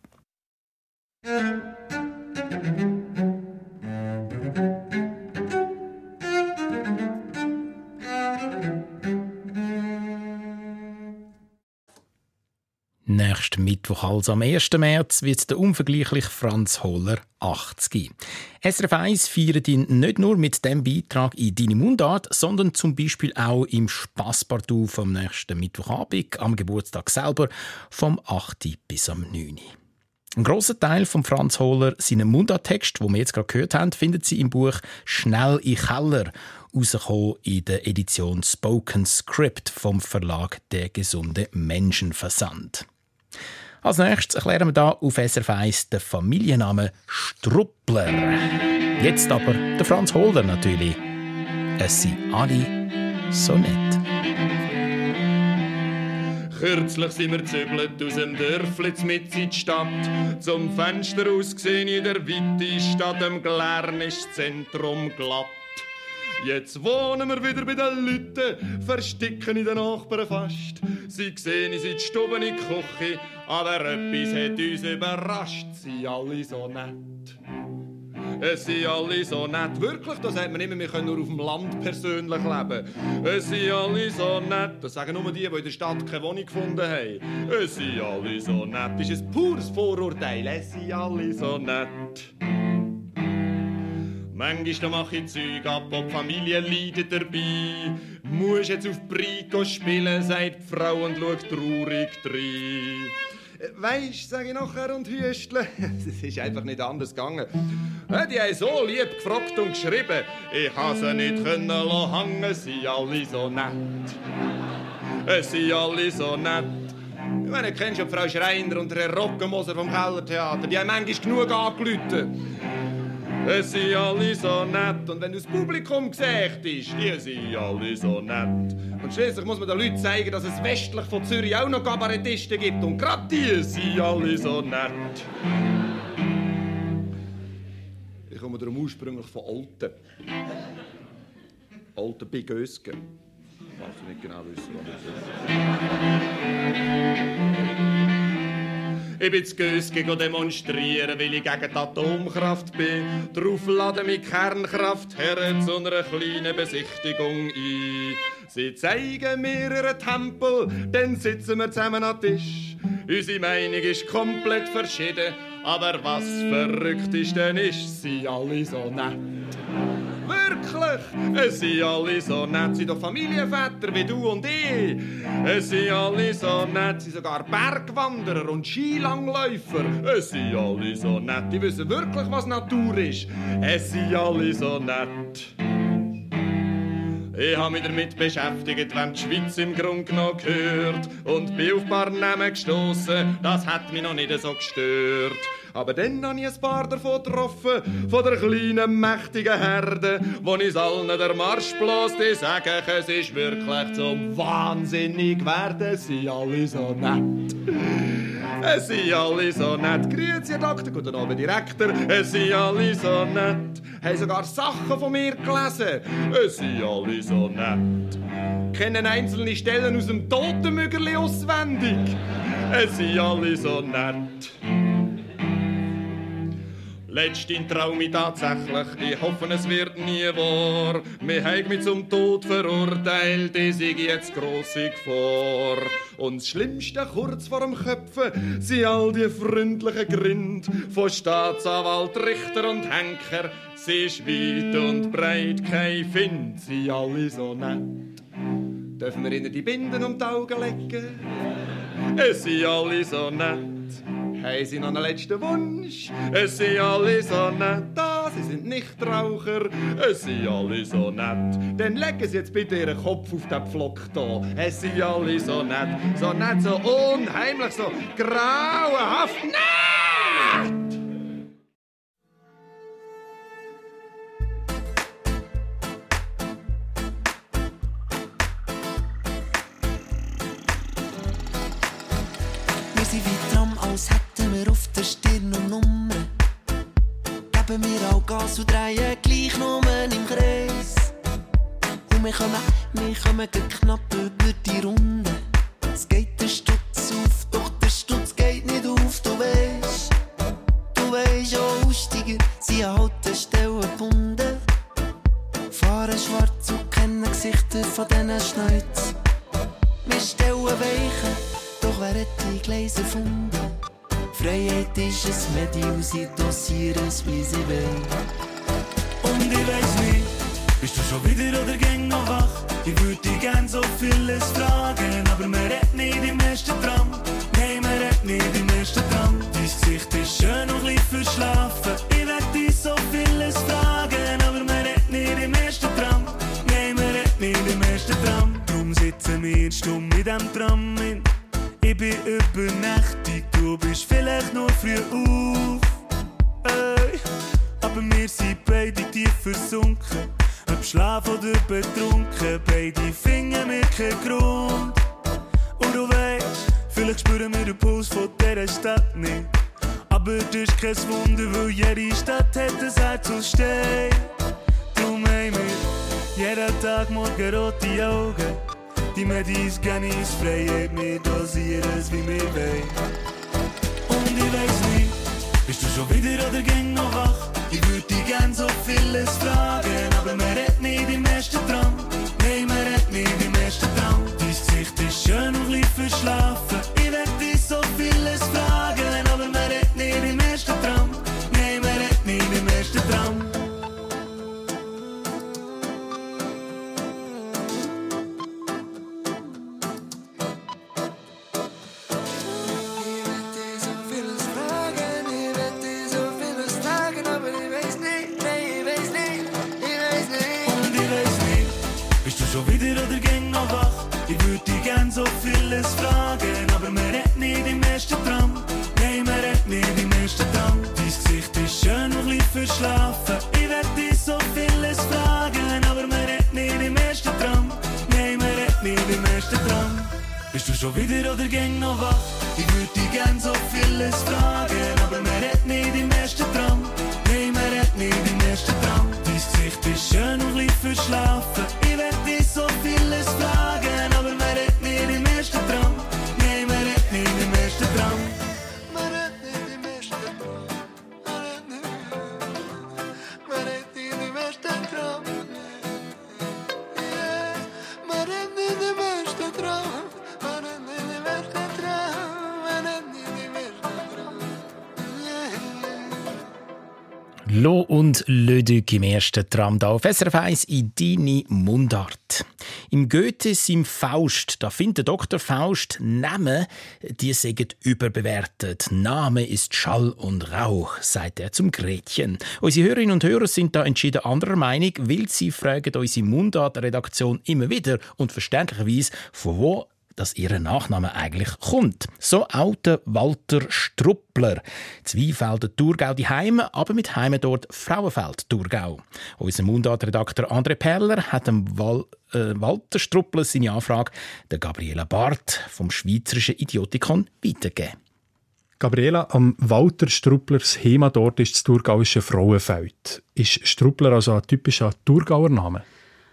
Nächsten Mittwoch, also am 1. März, wird der unvergleichliche Franz Holler 80. SRF 1 feiert ihn nicht nur mit dem Beitrag in «Deine Mundart», sondern zum Beispiel auch im Spasspartout vom nächsten Mittwochabend, am Geburtstag selber, vom 8. bis am 9. Ein grosser Teil von Franz Hohler, seinen Mundarttext, wo wir jetzt gerade gehört haben, findet sie im Buch «Schnell in Keller», rausgekommen in der Edition Spoken Script vom Verlag Der gesunde Menschenversand. Als nächstes erklären wir hier auf SRF 1 den Familiennamen Struppler. Jetzt aber der Franz Holder natürlich. Es sind alle so nett. Kürzlich sind wir zügelt aus dem Dörfli mit in die Stadt. Zum Fenster aus gesehen in der weite Stadt, im Glern ist Zentrum glatt. Jetzt wohnen wir wieder bei den Leuten, versticken in den Nachbarn fast. Sie sehen uns in die Stube, in die Küche, aber etwas hat uns überrascht, sie alle so nett. Es sind alle so nett. Wirklich, da sagt man immer, wir können nur auf dem Land persönlich leben. Es sind alle so nett. Das sagen nur die, die in der Stadt keine Wohnung gefunden haben. Es sind alle so nett. Das ist ein pures Vorurteil. Es sind alle so nett. Manchmal mache ich Zeug ab, ob die Familie leidet dabei. Muss jetzt auf Brico spielen, sagt die Frau und schaut traurig rein. Weisst, sage ich nachher und hüstle. Es ist einfach nicht anders gegangen. Die haben so lieb gefragt und geschrieben. Ich ha sie nicht können hängen, sie alle so nett. Es sind alle so nett. Ich meine, kennst du Frau Schreiner und Herr Rockenmoser vom Kellertheater? Die haben manchmal genug angerufen. Es sind alle so nett. Und wenn du das Publikum siehst, ist, die sind alle so nett. Und schließlich muss man den Leuten zeigen, dass es westlich von Zürich auch noch Kabarettisten gibt. Und gerade die sind alle so nett. Ich komme darum ursprünglich von Alten. Alten bei Gösgen. Ich weiß nicht genau wissen, was das ist. Ich bin zu Gösge demonstrieren, weil ich gegen die Atomkraft bin. Darauf laden mit Kernkraft her zu einer kleinen Besichtigung ein. Sie zeigen mir ihren Tempel, dann sitzen wir zusammen am Tisch. Unsere Meinung ist komplett verschieden, aber was verrückt ist, dann ist sie alle so nett. Wirklich, es sind alle so nett, sind doch Familienväter wie du und ich. Es sind alle so nett, sind sogar Bergwanderer und Skilangläufer. Es sind alle so nett, die wissen wirklich, was Natur ist. Es sind alle so nett. Ich habe mich damit beschäftigt, wenn die Schweiz im Grunde genommen gehört und bin auf ein paar Namen gestossen. Das hat mich noch nicht so gestört. Aber dann habe ich ein paar davon getroffen, von der kleinen, mächtigen Herde, wo uns allen der Marsch bloß, die sagen, es ist wirklich zum Wahnsinnig werden, sie alle so nett. Es sind alle so nett. Grüezi, Doktor, guten Abend, Direktor. Es sind alle so nett. Haben sogar Sachen von mir gelesen. Es sind alle so nett. Kennen einzelne Stellen aus dem Totenmüggerli auswendig. Es sind alle so nett. Letzten Traum ich tatsächlich, ich hoffe es wird nie wahr. Wir haben mich zum Tod verurteilt, ich sehe jetzt grosse Gefahr. Und das Schlimmste kurz vor dem Köpfen sind all die freundlichen Grind von Staatsanwalt, Richter und Henker. Sie ist weit und breit, kein Find, sie alle so nett. Dürfen wir ihnen die Binden um die Augen legen? Es sind alle so nett. Haben Sie noch einen letzten Wunsch? Es sind alle so nett, da, Sie sind nicht Raucher. Es sind alle so nett. Dann legen Sie jetzt bitte Ihren Kopf auf den Pflock da. Es sind alle so nett, so nett, so unheimlich, so grauenhaft nett. Gas und drehen gleich nur im Kreis. Und wir kommen, wir kommen knapp über die Runde. Es geht der Stutz auf, doch der Stutz geht nicht auf, du weißt. Du weißt, auch Aussteiger sind an Haltestellen gebunden. Fahren schwarz und kennen Gesichter von diesen Schnäuzen. Wir stellen Weichen, doch wer hat die Gleise erfunden? Freiheit ist ein Medium, sie dosieren es, wie sie wollen. Und ich weiss nicht, bist du schon wieder oder gäng noch wach? Ich würde gern so vieles fragen, aber man redet nicht im ersten Tram. Nein, man redet nicht im ersten Tram. Dein Gesicht ist schön und lieb verschlafen. Ich werd dich so vieles fragen, aber man redet nicht im ersten Tram. Nein, man redet nicht im ersten Tram. Drum sitzen wir stumm in dem Tram. hin. Ich bin übernächtig, du bist vielleicht nur früh auf. Ey, aber wir sind beide tief versunken. Ob Schlaf oder betrunken, beide finden mir keinen Grund. Und du weißt, vielleicht spüren wir den Puls von dieser Stadt nicht. Aber das ist kein Wunder, weil jede Stadt hat ein Herz aus Stein. Drum haben wir jeden Tag morgen rote Augen. Die Medis Gannis frei, wir dosieren es wie wir wollen. Und ich weiss nicht, bist du schon wieder oder ging noch wach? Ich würde dich gern so vieles fragen, aber man redet nicht im ersten Traum. Nein, man redet nicht im ersten Traum. Dein Gesicht ist schön und leicht verschlafen. Schon wieder oder ging noch wach? Ich würde gern so vieles fragen, aber man redet nicht im ersten Traum. Nein, man redet nicht im ersten Traum. Dein Gesicht ist schön und leicht verschlafen. Ich werd dich so vieles fragen, Lo und Lödük im ersten Tram da auf SRF 1 in deine Mundart. Im Goethe im Faust, da findet Dr. Faust Namen, die sagen überbewertet. Name ist Schall und Rauch, sagt er zum Gretchen. Unsere Hörerinnen und Hörer sind da entschieden anderer Meinung, weil sie fragen unsere Mundart-Redaktion immer wieder und verständlicherweise, von wo dass ihr Nachname eigentlich kommt. So auch der Walter Struppler. Zweifelder Thurgau die Heime, aber mit Heime dort Frauenfeld Thurgau. Unser Mundartredakteur André Perler hat dem Wal äh, Walter Struppler seine Anfrage der Gabriela Barth vom Schweizerischen Idiotikon weitergegeben. Gabriela, am Walter Strupplers Heimat dort ist das thurgauische Frauenfeld. Ist Struppler also ein typischer Thurgauer Name?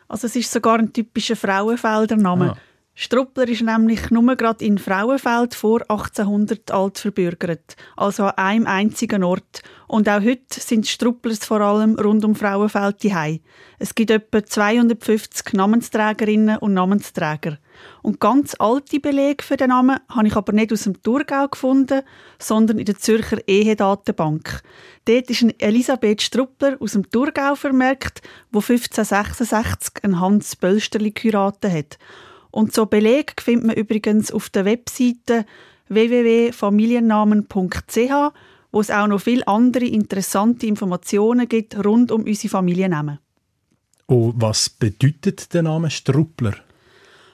Also es ist sogar ein typischer Frauenfelder Name. Ah. Struppler ist nämlich nur gerade in Frauenfeld vor 1800 alt verbürgert, also an einem einzigen Ort. Und auch heute sind Strupplers vor allem rund um Frauenfeld die Es gibt etwa 250 Namensträgerinnen und Namensträger. Und ganz alte Belege für den Namen habe ich aber nicht aus dem Thurgau gefunden, sondern in der Zürcher Ehedatenbank. Dort ist ein Elisabeth Struppler aus dem Thurgau vermerkt, wo 1566 ein Hans Bölsterli geheiratet hat. Und so Beleg findet man übrigens auf der Webseite www.familiennamen.ch, wo es auch noch viele andere interessante Informationen gibt rund um unsere Familiennamen. Und was bedeutet der Name Struppler?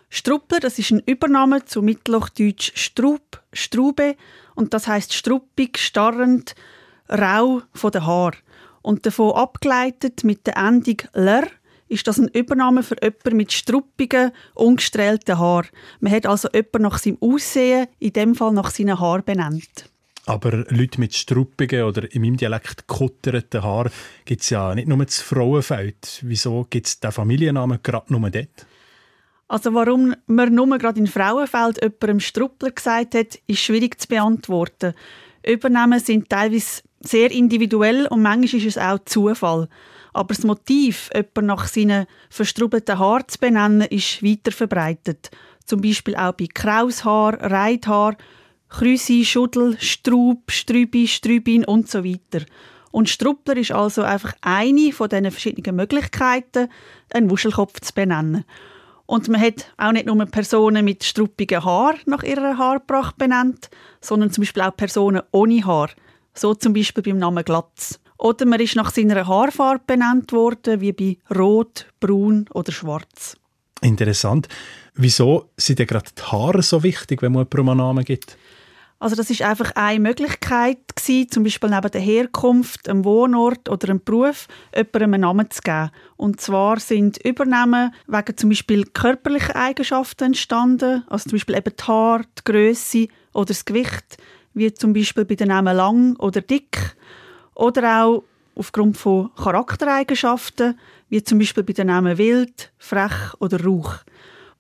Struppler, das ist ein Übername zu Mittelhochdeutsch Strub, Strube und das heißt struppig, starrend, rau von den Haar. Und davon abgeleitet mit der Endung ler ist das ein Übername für jemanden mit struppigen, ungestrellten Haar. Man hat also jemanden nach seinem Aussehen, in dem Fall nach seinen Haaren benannt. Aber Leute mit struppigen oder in meinem Dialekt gekutterten Haar gibt es ja nicht nur das Frauenfeld. Wieso gibt es den Familiennamen gerade nur dort? Also warum man nur gerade in Frauenfeld jemandem Struppler gesagt hat, ist schwierig zu beantworten. Übernahmen sind teilweise sehr individuell und manchmal ist es auch Zufall. Aber das Motiv, jemanden nach seinen verstrubelten Haaren zu benennen, ist weiter verbreitet. Zum Beispiel auch bei Kraushaar, Reithaar, Krüsi, Schuddel, Strub, Strübi, Strübin und so weiter. Und Struppler ist also einfach eine von diesen verschiedenen Möglichkeiten, einen Wuschelkopf zu benennen. Und man hat auch nicht nur Personen mit struppigen Haar nach ihrer Haarpracht benannt, sondern zum Beispiel auch Personen ohne Haar. So zum Beispiel beim Namen Glatz. Oder man ist nach seiner Haarfarbe benannt worden, wie bei Rot, Braun oder Schwarz. Interessant. Wieso sind denn gerade die Haare so wichtig, wenn man jemandem einen Namen gibt? Also das ist einfach eine Möglichkeit gewesen, zum Beispiel neben der Herkunft, einem Wohnort oder einem Beruf jemandem einen Namen zu geben. Und zwar sind Übernahmen wegen zum Beispiel körperlicher Eigenschaften entstanden, also zum Beispiel eben die Haare, die Größe oder das Gewicht, wie zum Beispiel bei den Namen lang oder dick. Oder auch aufgrund von Charaktereigenschaften, wie zum Beispiel bei den Namen wild, frech oder rauch.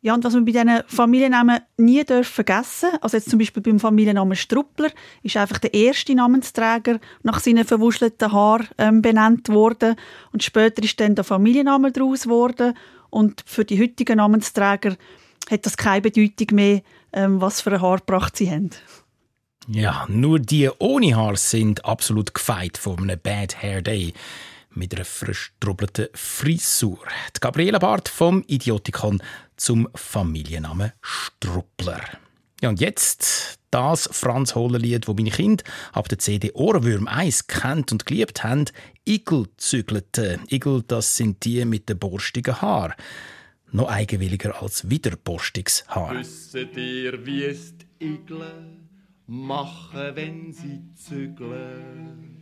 Ja, und was man bei diesen Familiennamen nie darf vergessen also jetzt zum Beispiel beim Familiennamen Struppler, ist einfach der erste Namensträger nach seinen verwuschelten Haaren ähm, benannt worden und später ist dann der Familienname daraus geworden und für die heutigen Namensträger hat das keine Bedeutung mehr, ähm, was für eine Haarpracht sie haben. Ja, nur die ohne Haar sind absolut gefeit von einem Bad Hair Day mit einer verstrubbelten Frisur. Die Gabriele Barth vom Idiotikon zum Familiennamen Struppler. Ja, und jetzt das Franz Hohler-Lied, wo meine Kinder ab der CD Ohrenwürm 1 kennt und geliebt haben, Igel zügelte. Igel, das sind die mit den borstigen Haar. Noch eigenwilliger als widerborstiges Haar. Wisst ihr, wie es die Igel machen, wenn sie zügeln?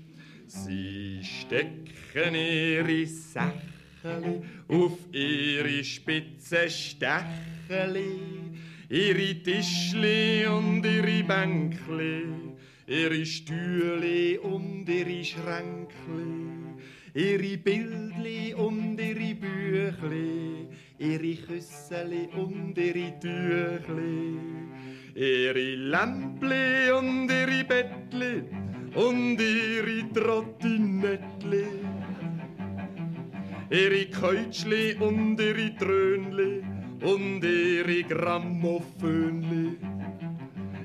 Sie stecken ihre Sächeli auf ihre spitze Stecheli, ihre Tischli und ihre Bänkli, ihre Stühle und ihre Schränkli, ihre Bildli und ihre Büchli, ihre Küsseli und ihre Tüchli, ihre Lämpli und ihre Bettli, und ihre Trottinettli, ihre Keutschli und ihre Trönli und ihre Grammophönli,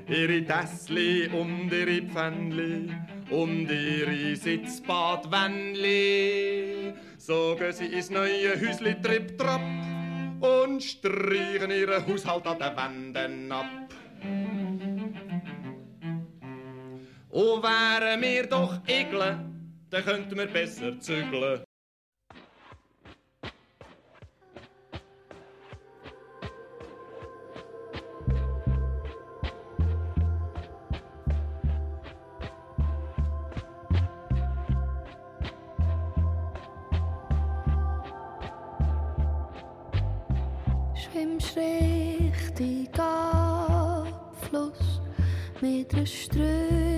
ihre Tässli und ihre Pfännli und ihre Sitzbadwännli. Gehen sie ins neue Häusli tripp-trapp und streichen ihren Haushalt an den Wänden ab. Und wären wir doch Igel, dann könnten wir besser zügeln. Schwimmst richtig Abfluss mit der Strömung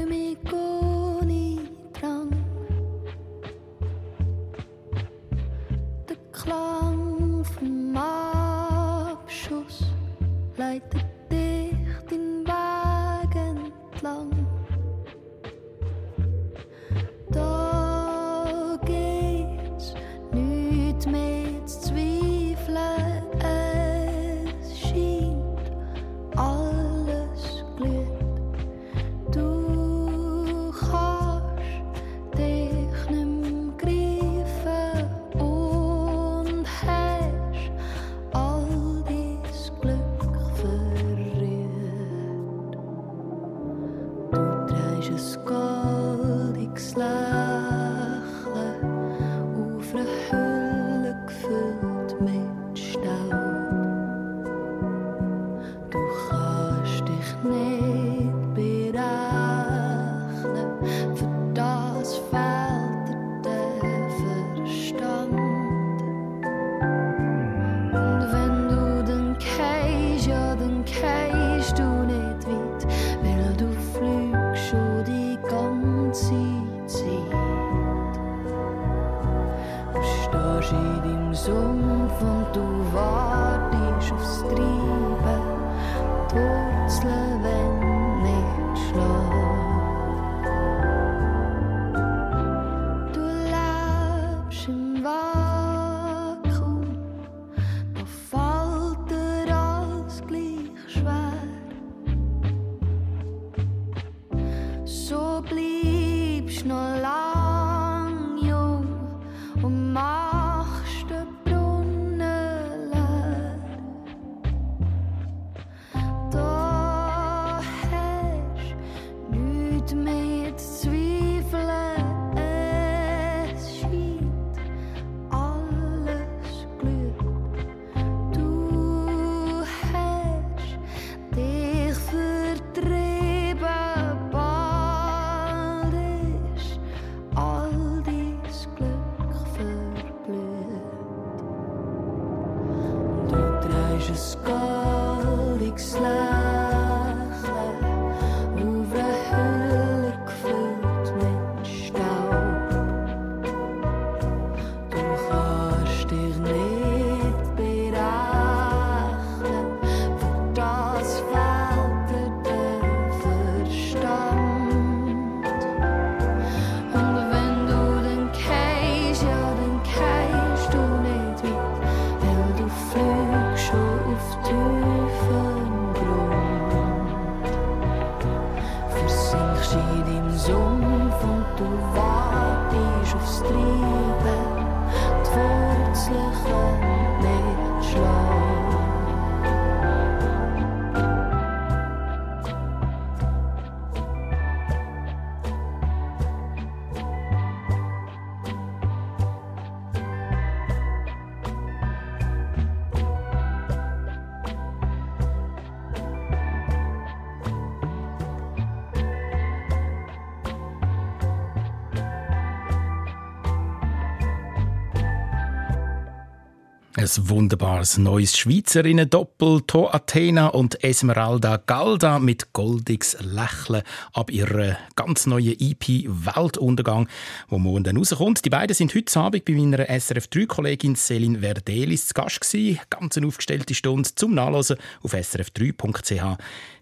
Wunderbares neues Schweizerinnen-Doppel, To Athena und Esmeralda Galda mit goldiges Lächeln ab ihrer ganz neuen EP Weltuntergang, wo morgen dann rauskommt. Die beiden sind heute Abend bei meiner SRF3-Kollegin Céline Verdelis zu Gast gewesen. Ganz eine aufgestellte Stunde zum Nachlesen auf srf3.ch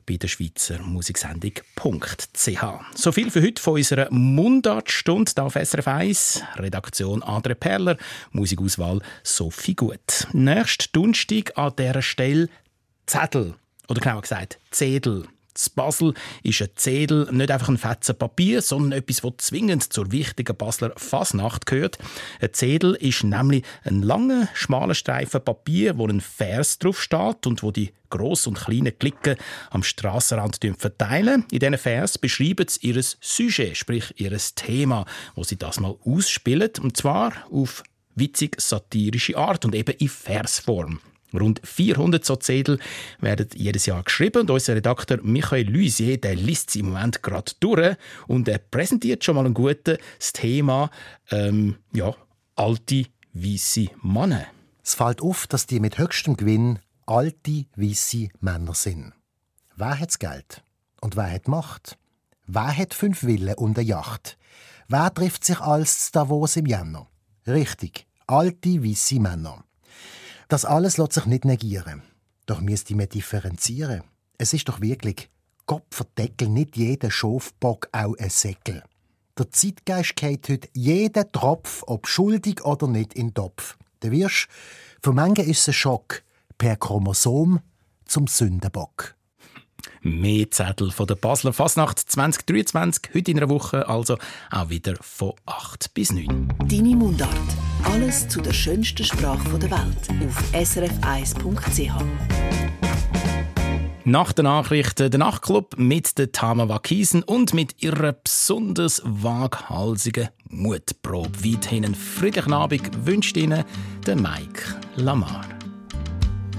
bei der Schweizer Musiksendung.ch. So viel für heute von unserer Mundartstunde hier auf SRF 1. Redaktion Andre Perler, Musikauswahl Sophie Gut. Nächsten Donnerstag an dieser Stelle Zettel. Oder genauer gesagt Zedel. Z Basel ist ein Zedel nicht einfach ein Fetzen Papier, sondern etwas, das zwingend zur wichtigen Basler Fasnacht gehört. Ein Zedel ist nämlich ein langer, schmaler Streifen Papier, wo ein Vers drauf steht und wo die gross und kleinen Klicken am Strassenrand verteilen. In diesen Vers beschreiben sie ihr Sujet, sprich ihr Thema, wo sie das mal ausspielen, und zwar auf witzig-satirische Art und eben in Versform. Rund 400 so Zettel werden jedes Jahr geschrieben und unser Redakteur Michael Luisier, der liest sie im Moment gerade durch und er präsentiert schon mal ein gutes Thema ähm, ja, alte weiße Männer. Es fällt auf, dass die mit höchstem Gewinn alte weiße Männer sind. Wer hat's Geld? Und wer hat Macht? Wer hat fünf Villen und eine Yacht? Wer trifft sich als Davos im Jänner? Richtig, alte weiße Männer. Das alles lässt sich nicht negieren. Doch müsste man differenzieren. Es ist doch wirklich, Gott verdeckel nicht jeder Schofbock auch ein Säckel. Der Zeitgeist geht heute jeden Tropf, ob schuldig oder nicht, in den Topf. Du wirst, für manche ist es ein Schock, per Chromosom zum Sündenbock. Mehr Zettel von der Basler Fasnacht 2023, heute in einer Woche, also auch wieder von 8 bis 9. Deine Mundart. Alles zu der schönsten Sprache der Welt auf srf1.ch. Nach den Nachrichten der Nachtclub mit der Tama Wakisen und mit ihrer besonders waghalsigen Mutprobe. Weiterhin einen friedlichen Abend wünscht Ihnen der Mike Lamar.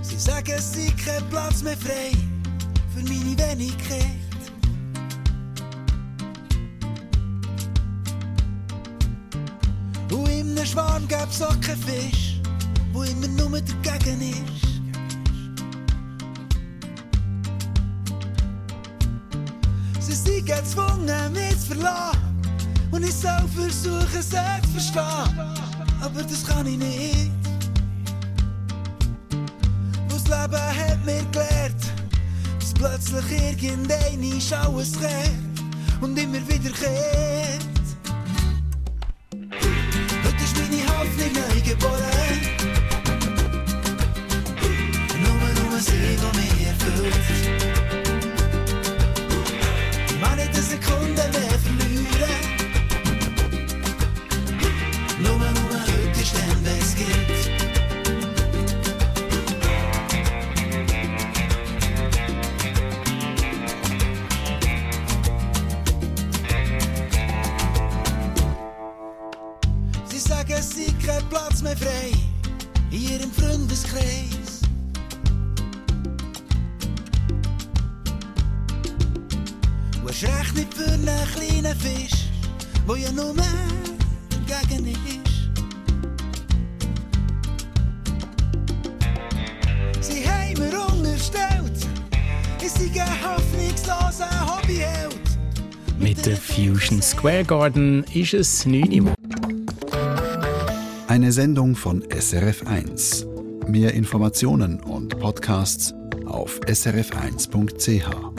Sie sagen, es sei kein Platz mehr frei für meine Wenigkeit. Und einem Schwarm gäb's auch keinen Fisch, wo immer nur dagegen ist. Sie sind gezwungen, mich zu verlassen. Und ich soll versuchen, sie zu verstehen. Aber das kann ich nicht. Das Leben hat mir gelehrt, plötzlich irgendein alles kehrt und immer wieder kehrt. Heute ist meine Hoffnung neu geboren. Nur, nur sie, die mich erfüllt. Square Garden ist es 9 Uhr. Eine Sendung von SRF1. Mehr Informationen und Podcasts auf srf1.ch.